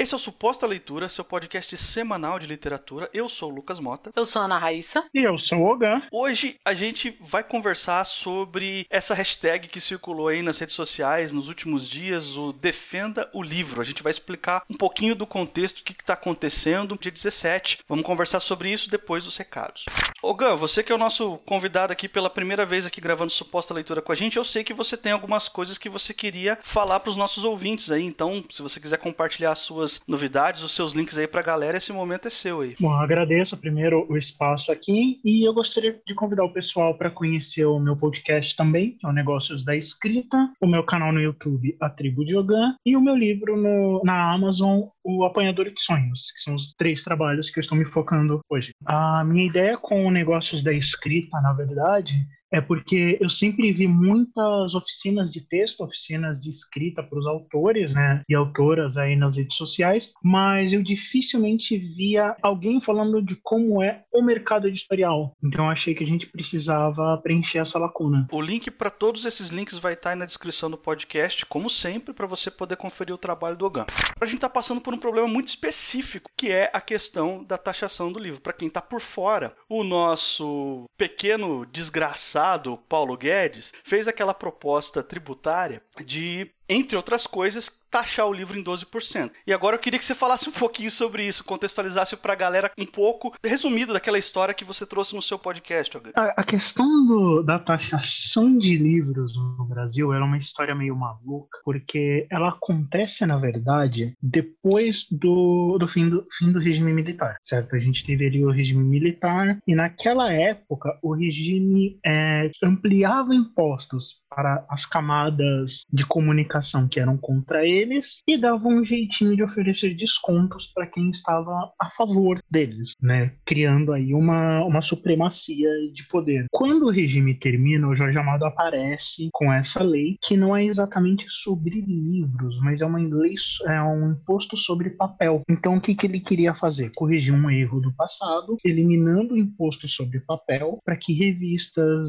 Esse é o Suposta Leitura, seu podcast semanal de literatura. Eu sou o Lucas Mota. Eu sou a Ana Raíssa. E eu sou o Ogan. Hoje a gente vai conversar sobre essa hashtag que circulou aí nas redes sociais nos últimos dias, o Defenda o Livro. A gente vai explicar um pouquinho do contexto, o que está acontecendo. Dia 17, vamos conversar sobre isso depois dos recados. Ogan, você que é o nosso convidado aqui pela primeira vez aqui gravando Suposta Leitura com a gente, eu sei que você tem algumas coisas que você queria falar para os nossos ouvintes aí. Então, se você quiser compartilhar as suas novidades, os seus links aí para a galera, esse momento é seu aí. Bom, agradeço primeiro o espaço aqui e eu gostaria de convidar o pessoal para conhecer o meu podcast também, que é o Negócios da Escrita, o meu canal no YouTube, A Tribo de e o meu livro no, na Amazon, O Apanhador de Sonhos, que são os três trabalhos que eu estou me focando hoje. A minha ideia com o Negócios da Escrita, na verdade, é porque eu sempre vi muitas oficinas de texto, oficinas de escrita para os autores, né, e autoras aí nas redes sociais, mas eu dificilmente via alguém falando de como é o mercado editorial. Então achei que a gente precisava preencher essa lacuna. O link para todos esses links vai estar aí na descrição do podcast, como sempre, para você poder conferir o trabalho do Ogan. A gente está passando por um problema muito específico, que é a questão da taxação do livro. Para quem está por fora, o nosso pequeno desgraçado Paulo Guedes fez aquela proposta tributária de, entre outras coisas, taxar o livro em 12%. E agora eu queria que você falasse um pouquinho sobre isso, contextualizasse para a galera um pouco resumido daquela história que você trouxe no seu podcast. A, a questão do, da taxação de livros no Brasil era uma história meio maluca, porque ela acontece, na verdade, depois do, do, fim, do fim do regime militar, certo? A gente teve ali o regime militar e naquela época o regime é, ampliava impostos para as camadas de comunicação que eram contra eles e dava um jeitinho de oferecer descontos para quem estava a favor deles, né? Criando aí uma, uma supremacia de poder. Quando o regime termina, o Jorge Amado aparece com essa lei que não é exatamente sobre livros, mas é uma lei, é um imposto sobre papel. Então o que, que ele queria fazer? Corrigir um erro do passado, eliminando o imposto sobre papel para que revistas,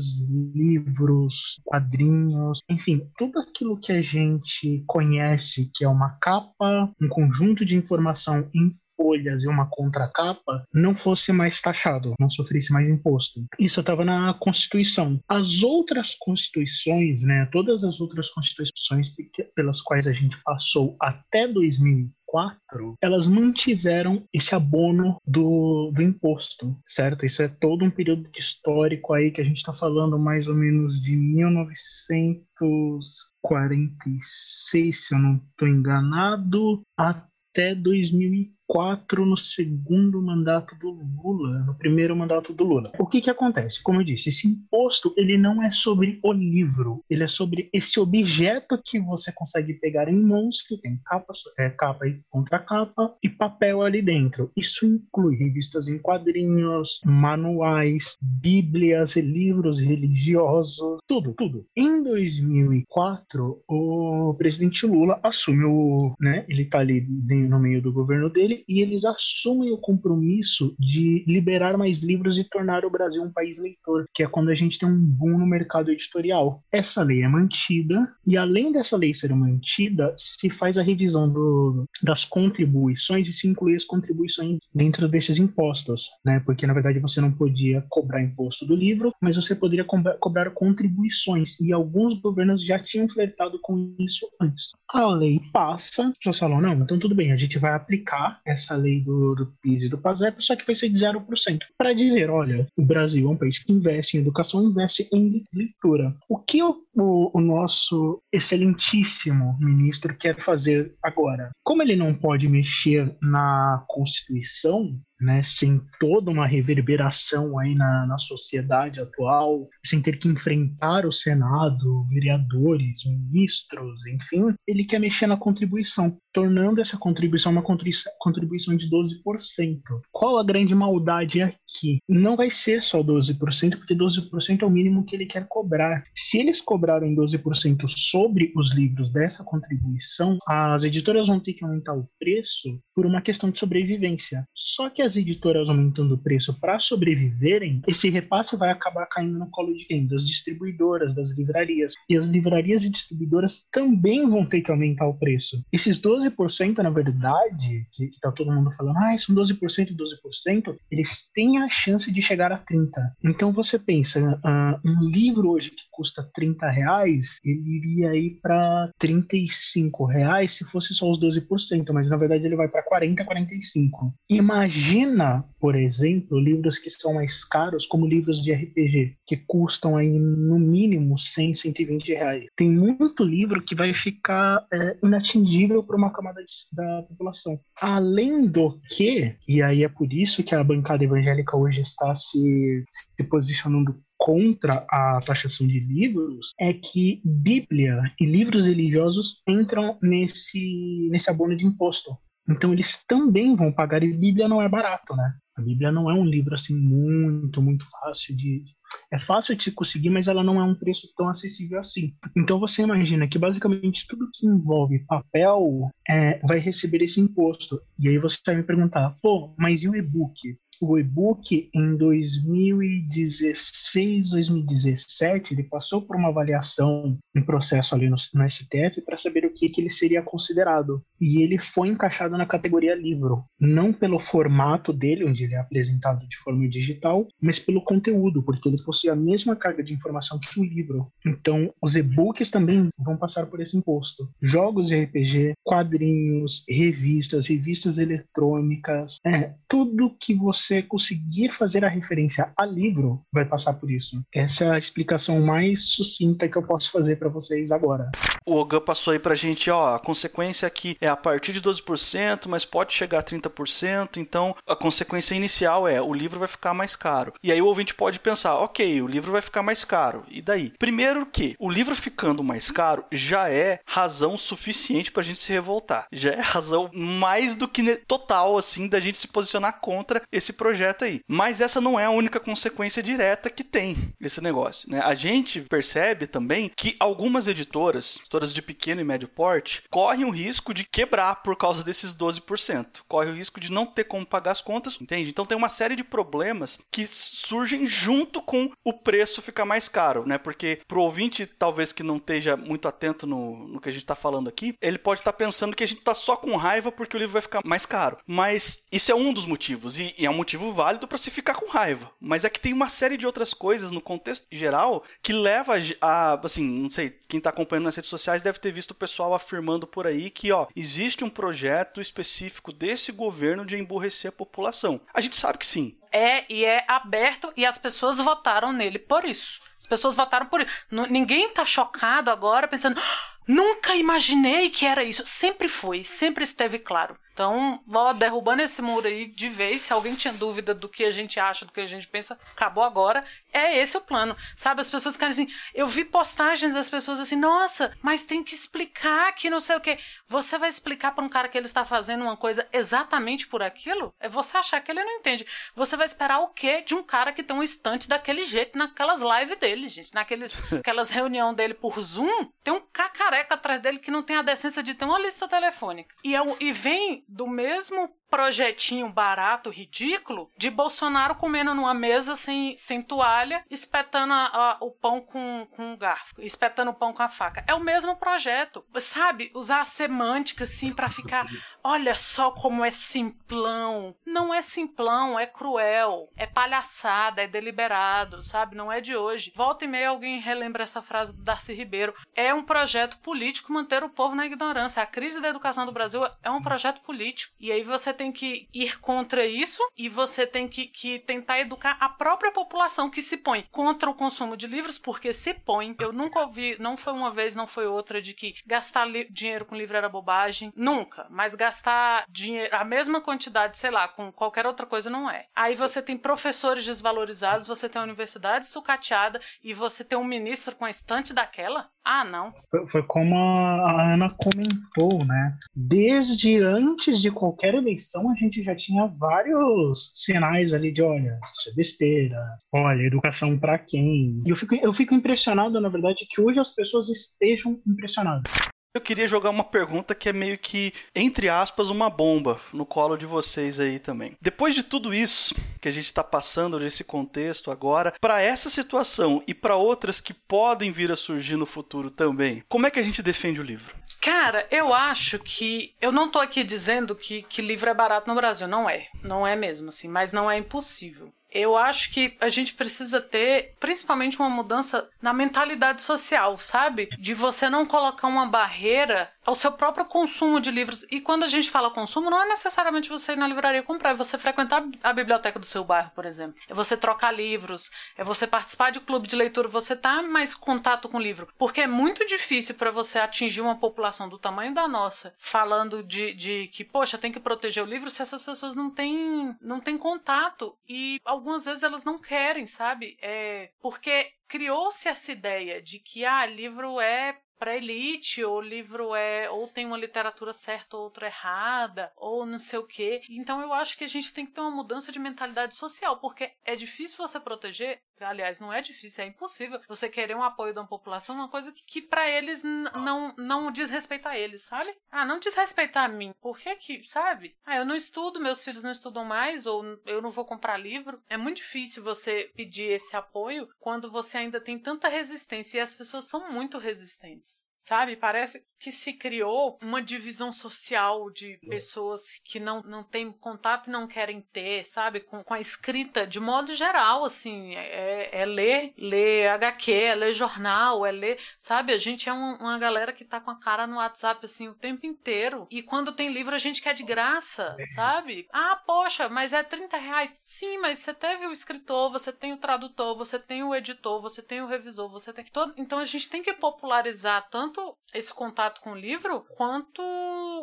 livros, quadrinhos, enfim, tudo aquilo que a gente conhece, que é uma capa, um conjunto de informação em folhas e uma contracapa não fosse mais taxado, não sofresse mais imposto. Isso estava na Constituição. As outras constituições, né, todas as outras constituições pelas quais a gente passou até 2000 2004, elas mantiveram esse abono do, do imposto, certo? Isso é todo um período histórico aí que a gente está falando mais ou menos de 1946, se eu não estou enganado, até 2004 quatro no segundo mandato do Lula, no primeiro mandato do Lula. O que que acontece? Como eu disse, esse imposto ele não é sobre o livro, ele é sobre esse objeto que você consegue pegar em mãos, que tem capa, é, capa e contracapa e papel ali dentro. Isso inclui revistas em quadrinhos, manuais, bíblias, livros religiosos, tudo, tudo. Em 2004, o presidente Lula assume o, né, ele tá ali no meio do governo dele e eles assumem o compromisso de liberar mais livros e tornar o Brasil um país leitor, que é quando a gente tem um boom no mercado editorial. Essa lei é mantida e além dessa lei ser mantida, se faz a revisão do, das contribuições e se inclui as contribuições dentro desses impostos, né? Porque na verdade você não podia cobrar imposto do livro, mas você poderia co cobrar contribuições e alguns governos já tinham flertado com isso antes. A lei passa, as pessoas falam, não, então tudo bem, a gente vai aplicar essa lei do, do PIS e do PASEP, só que vai ser de 0%. Para dizer, olha, o Brasil é um país que investe em educação, investe em leitura. O que o, o, o nosso excelentíssimo ministro quer fazer agora? Como ele não pode mexer na Constituição, né, sem toda uma reverberação aí na, na sociedade atual, sem ter que enfrentar o Senado, vereadores, ministros, enfim, ele quer mexer na contribuição, tornando essa contribuição uma contribuição de 12%. Qual a grande maldade aqui? Não vai ser só 12%, porque 12% é o mínimo que ele quer cobrar. Se eles cobrarem 12% sobre os livros dessa contribuição, as editoras vão ter que aumentar o preço por uma questão de sobrevivência. Só que as as editoras aumentando o preço para sobreviverem, esse repasse vai acabar caindo no colo de quem? Das distribuidoras, das livrarias. E as livrarias e distribuidoras também vão ter que aumentar o preço. Esses 12%, na verdade, que, que tá todo mundo falando, ah, são 12%, 12%, eles têm a chance de chegar a 30%. Então você pensa, uh, um livro hoje que custa 30 reais, ele iria ir para 35 reais se fosse só os 12%, mas na verdade ele vai para 40, 45. Imagina, por exemplo, livros que são mais caros, como livros de RPG, que custam aí no mínimo 100, 120 reais. Tem muito livro que vai ficar é, inatingível para uma camada de, da população. Além do que, e aí é por isso que a bancada evangélica hoje está se, se posicionando contra a taxação de livros é que Bíblia e livros religiosos entram nesse, nesse abono de imposto. Então eles também vão pagar, e Bíblia não é barato, né? A Bíblia não é um livro assim muito, muito fácil de. É fácil de se conseguir, mas ela não é um preço tão acessível assim. Então você imagina que basicamente tudo que envolve papel é, vai receber esse imposto. E aí você vai me perguntar, pô, mas e o e-book? O e-book em 2016, 2017, ele passou por uma avaliação em processo ali no, no STF para saber o que, que ele seria considerado. E ele foi encaixado na categoria livro, não pelo formato dele, onde ele é apresentado de forma digital, mas pelo conteúdo, porque ele possui a mesma carga de informação que o livro. Então, os e-books também vão passar por esse imposto. Jogos de RPG, quadrinhos, revistas, revistas eletrônicas, é, tudo que você você conseguir fazer a referência a livro, vai passar por isso. Essa é a explicação mais sucinta que eu posso fazer para vocês agora. O Ogan passou aí pra gente, ó, a consequência aqui é a partir de 12%, mas pode chegar a 30%, então a consequência inicial é o livro vai ficar mais caro. E aí o ouvinte pode pensar, ok, o livro vai ficar mais caro. E daí? Primeiro que o livro ficando mais caro já é razão suficiente pra gente se revoltar. Já é razão mais do que total, assim, da gente se posicionar contra esse projeto aí. Mas essa não é a única consequência direta que tem esse negócio. Né? A gente percebe também que algumas editoras, editoras de pequeno e médio porte, correm o risco de quebrar por causa desses 12%. Corre o risco de não ter como pagar as contas, entende? Então tem uma série de problemas que surgem junto com o preço ficar mais caro, né? Porque pro ouvinte, talvez que não esteja muito atento no, no que a gente está falando aqui, ele pode estar tá pensando que a gente está só com raiva porque o livro vai ficar mais caro. Mas isso é um dos motivos, e, e é um motivo válido para se ficar com raiva. Mas é que tem uma série de outras coisas no contexto geral que leva a, assim, não sei, quem está acompanhando nas redes sociais deve ter visto o pessoal afirmando por aí que, ó, existe um projeto específico desse governo de emburrecer a população. A gente sabe que sim. É, e é aberto e as pessoas votaram nele por isso. As pessoas votaram por isso. Ninguém está chocado agora pensando, ah, nunca imaginei que era isso. Sempre foi, sempre esteve claro. Então, ó, derrubando esse muro aí de vez, se alguém tinha dúvida do que a gente acha, do que a gente pensa, acabou agora. É esse o plano. Sabe, as pessoas querem assim, eu vi postagens das pessoas assim, nossa, mas tem que explicar que não sei o quê. Você vai explicar para um cara que ele está fazendo uma coisa exatamente por aquilo? É você achar que ele não entende. Você vai esperar o quê de um cara que tem um estante daquele jeito naquelas lives dele, gente? Naqueles, aquelas reuniões dele por Zoom, tem um cacareca atrás dele que não tem a decência de ter uma lista telefônica. E, é, e vem do mesmo projetinho barato, ridículo, de Bolsonaro comendo numa mesa sem, sem toalha, espetando a, a, o pão com, com um garfo, espetando o pão com a faca. É o mesmo projeto, sabe? Usar a semântica assim para ficar, olha só como é simplão. Não é simplão, é cruel, é palhaçada, é deliberado, sabe? Não é de hoje. Volta e meia alguém relembra essa frase do Darcy Ribeiro. É um projeto político manter o povo na ignorância. A crise da educação do Brasil é um projeto político. E aí você tem que ir contra isso e você tem que, que tentar educar a própria população que se põe contra o consumo de livros, porque se põe. Eu nunca ouvi, não foi uma vez, não foi outra, de que gastar dinheiro com livro era bobagem. Nunca. Mas gastar dinheiro, a mesma quantidade, sei lá, com qualquer outra coisa não é. Aí você tem professores desvalorizados, você tem a universidade sucateada e você tem um ministro com a estante daquela. Ah, não. Foi, foi como a Ana comentou, né? Desde antes de qualquer eleição, a gente já tinha vários sinais ali de, olha, isso é besteira, olha, educação para quem. E eu fico, eu fico impressionado, na verdade, que hoje as pessoas estejam impressionadas. Eu queria jogar uma pergunta que é meio que, entre aspas, uma bomba no colo de vocês aí também. Depois de tudo isso que a gente está passando nesse contexto agora, para essa situação e para outras que podem vir a surgir no futuro também, como é que a gente defende o livro? Cara, eu acho que. Eu não tô aqui dizendo que, que livro é barato no Brasil. Não é. Não é mesmo, assim. Mas não é impossível eu acho que a gente precisa ter principalmente uma mudança na mentalidade social, sabe? De você não colocar uma barreira ao seu próprio consumo de livros. E quando a gente fala consumo, não é necessariamente você ir na livraria comprar, é você frequentar a biblioteca do seu bairro, por exemplo. É você trocar livros, é você participar de clube de leitura, você tá mais contato com o livro. Porque é muito difícil para você atingir uma população do tamanho da nossa, falando de, de que, poxa, tem que proteger o livro se essas pessoas não têm, não têm contato. E algumas vezes elas não querem, sabe? É, porque criou-se essa ideia de que, ah, livro é para elite, ou o livro é ou tem uma literatura certa ou outra errada, ou não sei o quê. Então eu acho que a gente tem que ter uma mudança de mentalidade social, porque é difícil você proteger aliás, não é difícil, é impossível você querer um apoio da população, uma coisa que, que para eles não, não diz respeito a eles, sabe? Ah, não diz respeito a mim. Por que que, sabe? Ah, eu não estudo, meus filhos não estudam mais, ou eu não vou comprar livro. É muito difícil você pedir esse apoio quando você ainda tem tanta resistência e as pessoas são muito resistentes sabe? Parece que se criou uma divisão social de pessoas que não, não têm contato e não querem ter, sabe? Com, com a escrita, de modo geral, assim, é, é ler, ler HQ, é ler jornal, é ler, sabe? A gente é um, uma galera que tá com a cara no WhatsApp, assim, o tempo inteiro. E quando tem livro, a gente quer de graça, sabe? Ah, poxa, mas é 30 reais. Sim, mas você teve o escritor, você tem o tradutor, você tem o editor, você tem o revisor, você tem todo... Então a gente tem que popularizar tanto tanto esse contato com o livro quanto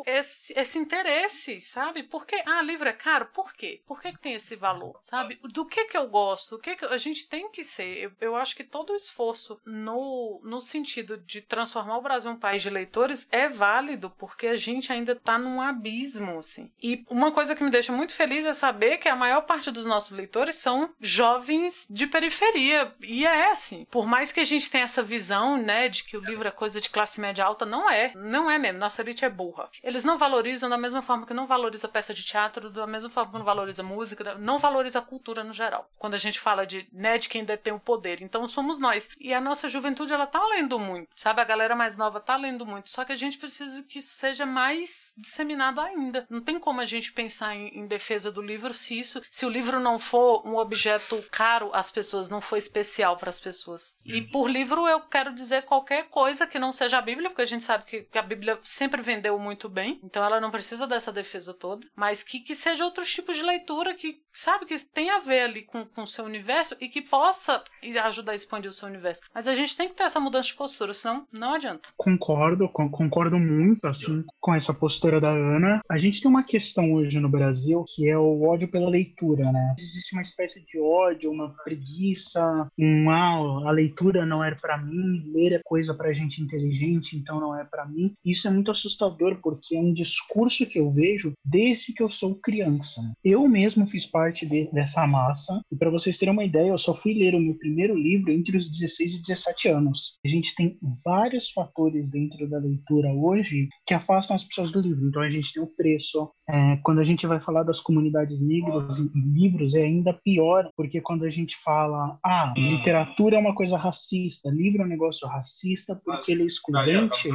esse, esse interesse, sabe? Porque, ah, livro é caro? Por quê? Por que, que tem esse valor, sabe? Do que que eu gosto? O que, que a gente tem que ser? Eu, eu acho que todo o esforço no, no sentido de transformar o Brasil em um país de leitores é válido, porque a gente ainda tá num abismo, assim. E uma coisa que me deixa muito feliz é saber que a maior parte dos nossos leitores são jovens de periferia. E é assim. Por mais que a gente tenha essa visão, né, de que o livro é coisa de classe média alta, não é. Não é mesmo. Nossa elite é burra. Eles não valorizam da mesma forma que não valoriza peça de teatro, da mesma forma que não valoriza música, não valoriza a cultura no geral. Quando a gente fala de, né, de quem detém o poder. Então somos nós. E a nossa juventude, ela tá lendo muito. Sabe? A galera mais nova tá lendo muito. Só que a gente precisa que isso seja mais disseminado ainda. Não tem como a gente pensar em, em defesa do livro se isso, se o livro não for um objeto caro às pessoas, não for especial para as pessoas. E por livro eu quero dizer qualquer coisa que não seja seja a Bíblia, porque a gente sabe que, que, a Bíblia sempre vendeu muito bem, então ela não precisa dessa defesa toda, mas que, que seja outros tipos de leitura que, sabe, que tem a ver ali com o seu universo e que possa ajudar a expandir o seu universo. Mas a gente tem que ter essa mudança de postura, senão não adianta. Concordo, concordo muito, assim, com essa postura da Ana. A gente tem uma questão hoje no Brasil que é o ódio pela leitura, né? Existe uma espécie de ódio, uma preguiça, um ah, a leitura não era para mim, ler é coisa pra gente inteligente inteligente, então não é para mim. Isso é muito assustador porque é um discurso que eu vejo desde que eu sou criança. Eu mesmo fiz parte de, dessa massa e para vocês terem uma ideia, eu só fui ler o meu primeiro livro entre os 16 e 17 anos. A gente tem vários fatores dentro da leitura hoje que afastam as pessoas do livro. Então a gente tem o preço. É, quando a gente vai falar das comunidades negras em livros é ainda pior porque quando a gente fala ah literatura é uma coisa racista, livro é um negócio racista porque ele excludente,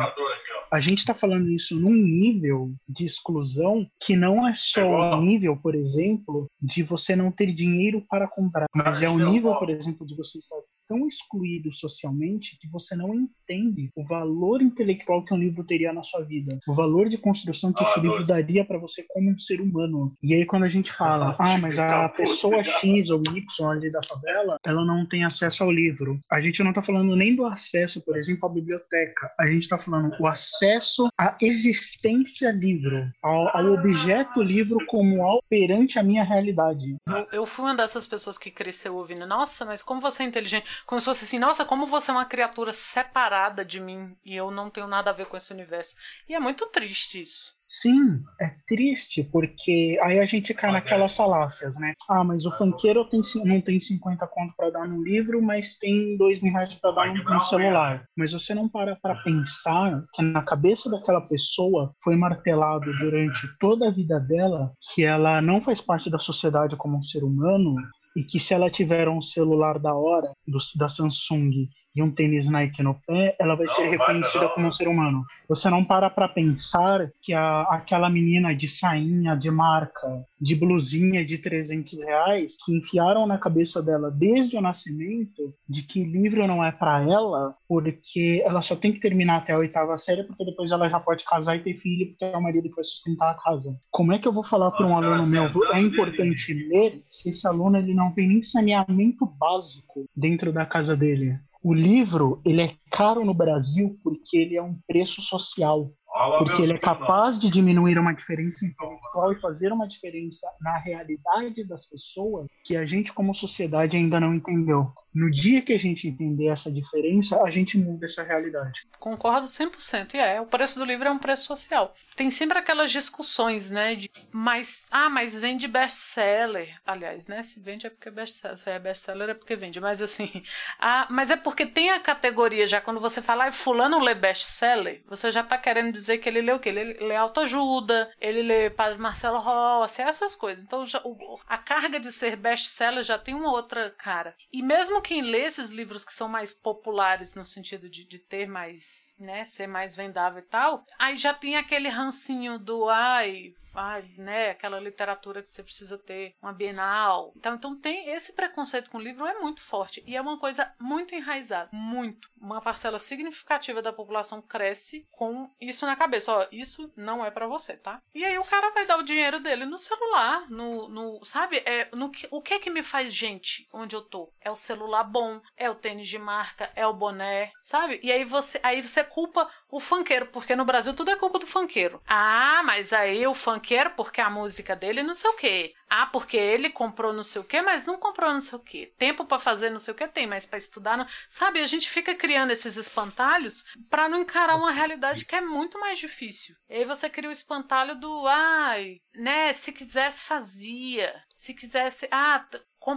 a gente está falando isso num nível de exclusão que não é só o nível, por exemplo, de você não ter dinheiro para comprar, mas é o nível, por exemplo, de você estar tão excluído socialmente que você não entende o valor intelectual que um livro teria na sua vida, o valor de construção que esse livro daria para você como um ser humano. E aí quando a gente fala, ah, mas a pessoa X ou Y ali da favela, ela não tem acesso ao livro. A gente não está falando nem do acesso, por exemplo, à biblioteca. A gente está falando o acesso à existência livro, ao, ao objeto livro como algo perante a minha realidade. Eu, eu fui uma dessas pessoas que cresceu ouvindo, nossa, mas como você é inteligente. Como se fosse assim, nossa, como você é uma criatura separada de mim e eu não tenho nada a ver com esse universo. E é muito triste isso. Sim, é triste, porque aí a gente cai naquelas falácias, né? Ah, mas o funkeiro tem, não tem 50 conto para dar no livro, mas tem 2 mil reais para dar no, no celular. Mas você não para para pensar que na cabeça daquela pessoa foi martelado durante toda a vida dela que ela não faz parte da sociedade como um ser humano e que se ela tiver um celular da hora do, da Samsung e um tênis Nike no pé, ela vai ser reconhecida como um ser humano. Você não para para pensar que a, aquela menina de sainha, de marca, de blusinha de 300 reais, que enfiaram na cabeça dela desde o nascimento de que livro não é para ela, porque ela só tem que terminar até a oitava série, porque depois ela já pode casar e ter filho, porque é o marido que vai sustentar a casa. Como é que eu vou falar para um aluno meu, é importante ler, se esse aluno ele não tem nem saneamento básico dentro da casa dele? O livro ele é caro no Brasil porque ele é um preço social. Porque ele é capaz de diminuir uma diferença intelectual e fazer uma diferença na realidade das pessoas que a gente, como sociedade, ainda não entendeu. No dia que a gente entender essa diferença, a gente muda essa realidade. Concordo 100%. E é, o preço do livro é um preço social. Tem sempre aquelas discussões, né, de mas ah, mas vende best-seller. Aliás, né, se vende é porque é best-seller, se é best-seller é porque vende, mas assim, ah, mas é porque tem a categoria já quando você fala, ah, fulano lê best-seller, você já tá querendo dizer que ele lê o quê? Ele lê autoajuda, ele lê Padre Marcelo Rossi, essas coisas. Então já, o, a carga de ser best-seller já tem uma outra cara. E mesmo quem lê esses livros que são mais populares no sentido de, de ter mais, né, ser mais vendável e tal, aí já tem aquele rancinho do ai, ah, né, aquela literatura que você precisa ter, uma bienal. Então, então tem esse preconceito com o livro é muito forte e é uma coisa muito enraizada, muito. Uma parcela significativa da população cresce com isso na cabeça, ó, isso não é para você, tá? E aí o cara vai dar o dinheiro dele no celular, no, no sabe, é no que, o que é que me faz gente onde eu tô? É o celular bom, é o tênis de marca, é o boné, sabe? E aí você aí você culpa o funkeiro, porque no Brasil tudo é culpa do funkeiro. Ah, mas aí o funkeiro porque a música dele não sei o quê. Ah, porque ele comprou não sei o quê, mas não comprou não sei o quê. Tempo para fazer não sei o quê tem, mas para estudar não... Sabe, a gente fica criando esses espantalhos para não encarar uma realidade que é muito mais difícil. E aí você cria o espantalho do, ai, né, se quisesse fazia. Se quisesse, ah,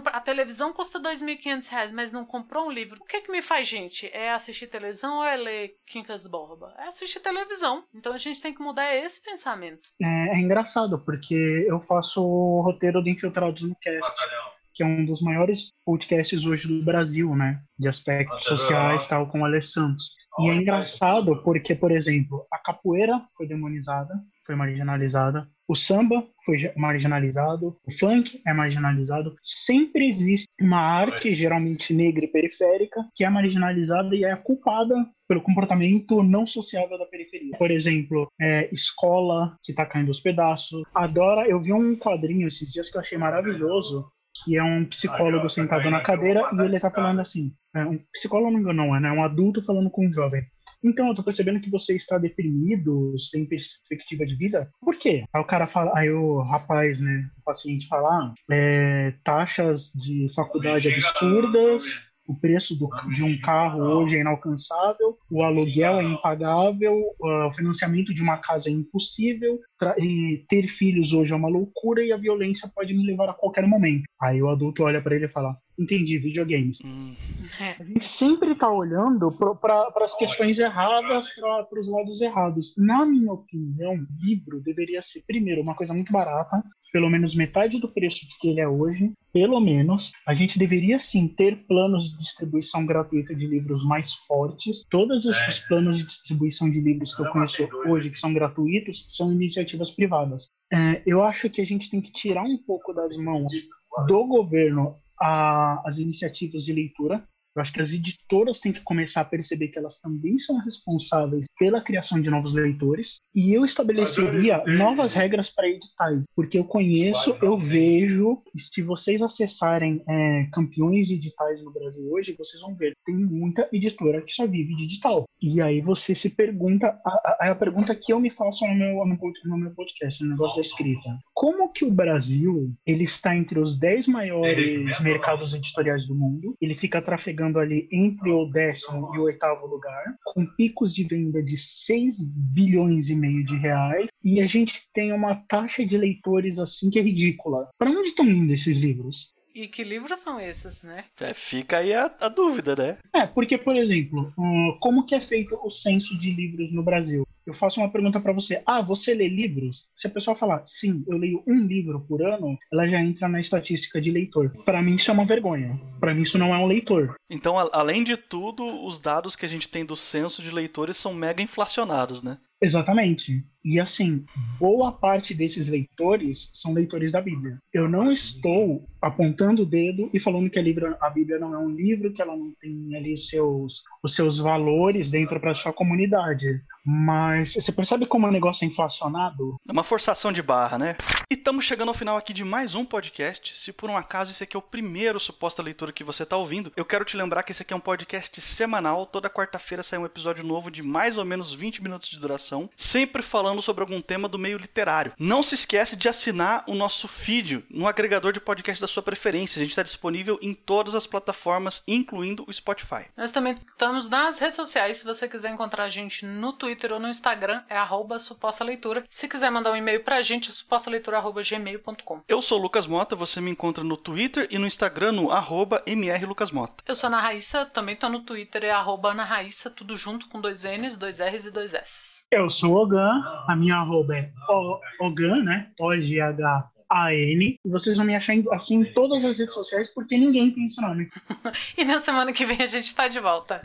a televisão custa R$ 2.500, mas não comprou um livro. O que que me faz, gente? É assistir televisão ou é ler Quincas Borba? É assistir televisão. Então a gente tem que mudar esse pensamento. É, é engraçado, porque eu faço o roteiro do Infiltrados no Cast. Que é um dos maiores podcasts hoje do Brasil, né? De aspectos sociais, tal, com o Alessandro. E é engraçado porque, por exemplo, a capoeira foi demonizada, foi marginalizada, o samba foi marginalizado, o funk é marginalizado. Sempre existe uma arte, geralmente negra e periférica, que é marginalizada e é culpada pelo comportamento não sociável da periferia. Por exemplo, é, escola que está caindo aos pedaços. Adora, eu vi um quadrinho esses dias que eu achei maravilhoso, que é um psicólogo sentado na cadeira e ele está falando assim, é, um psicólogo não, não é, né? um adulto falando com um jovem. Então, eu tô percebendo que você está deprimido, sem perspectiva de vida. Por quê? Aí o cara fala, aí o rapaz, né, o paciente fala, ah, é, taxas de faculdade absurdas, o preço do, de um carro hoje é inalcançável, o aluguel é impagável, o financiamento de uma casa é impossível, e ter filhos hoje é uma loucura e a violência pode me levar a qualquer momento. Aí o adulto olha para ele e fala: Entendi, videogames. Hum. A gente sempre está olhando para as questões erradas, para os lados errados. Na minha opinião, livro deveria ser, primeiro, uma coisa muito barata, pelo menos metade do preço que ele é hoje, pelo menos. A gente deveria sim ter planos de distribuição gratuita de livros mais fortes. Todos os, é. planos de distribuição de livros que eu conheço hoje, que são gratuitos, são iniciativas privadas. É, eu acho que a gente tem que tirar um pouco das mãos do governo a, as iniciativas de leitura. Eu acho que as editoras têm que começar a perceber que elas também são responsáveis pela criação de novos leitores. E eu estabeleceria novas regras para editais, porque eu conheço, eu vejo, e se vocês acessarem é, campeões editais no Brasil hoje, vocês vão ver, tem muita editora que só vive digital. E aí você se pergunta, a, a, a pergunta que eu me faço no meu, no, no meu podcast, no negócio da escrita, como que o Brasil ele está entre os 10 maiores mercados editoriais do mundo, ele fica trafegando ali entre o décimo e o oitavo lugar, com picos de venda de 6 bilhões e meio de reais, e a gente tem uma taxa de leitores assim que é ridícula. Para onde estão indo esses livros? E que livros são esses, né? É, fica aí a, a dúvida, né? É, porque, por exemplo, hum, como que é feito o censo de livros no Brasil? Eu faço uma pergunta para você. Ah, você lê livros? Se a pessoa falar, sim, eu leio um livro por ano, ela já entra na estatística de leitor. Para mim isso é uma vergonha. Para mim isso não é um leitor. Então, além de tudo, os dados que a gente tem do censo de leitores são mega inflacionados, né? Exatamente. E assim, boa parte desses leitores são leitores da Bíblia. Eu não estou apontando o dedo e falando que a, livro, a Bíblia não é um livro, que ela não tem ali seus, os seus valores dentro para sua comunidade. Mas você percebe como o negócio é inflacionado? É uma forçação de barra, né? E estamos chegando ao final aqui de mais um podcast. Se por um acaso esse aqui é o primeiro suposta leitura que você está ouvindo, eu quero te lembrar que esse aqui é um podcast semanal. Toda quarta-feira sai um episódio novo de mais ou menos 20 minutos de duração, sempre falando sobre algum tema do meio literário. Não se esquece de assinar o nosso feed no agregador de podcast da sua preferência. A gente está disponível em todas as plataformas, incluindo o Spotify. Nós também estamos nas redes sociais. Se você quiser encontrar a gente no Twitter ou no Instagram, é arroba suposta leitura. Se quiser mandar um e-mail pra gente, é supostaleitura.gmail.com. Eu sou o Lucas Mota, você me encontra no Twitter e no Instagram no arroba mrlucasmota. Eu sou a Ana Raíssa, também tô no Twitter, é arroba Ana Raíssa, tudo junto com dois N's, dois R's e dois S's. Eu sou o Ogan, a minha arroba é o- Ogan, né? O-G-H. A-N, e vocês vão me achar assim em todas as redes sociais porque ninguém tem esse nome. E na semana que vem a gente tá de volta.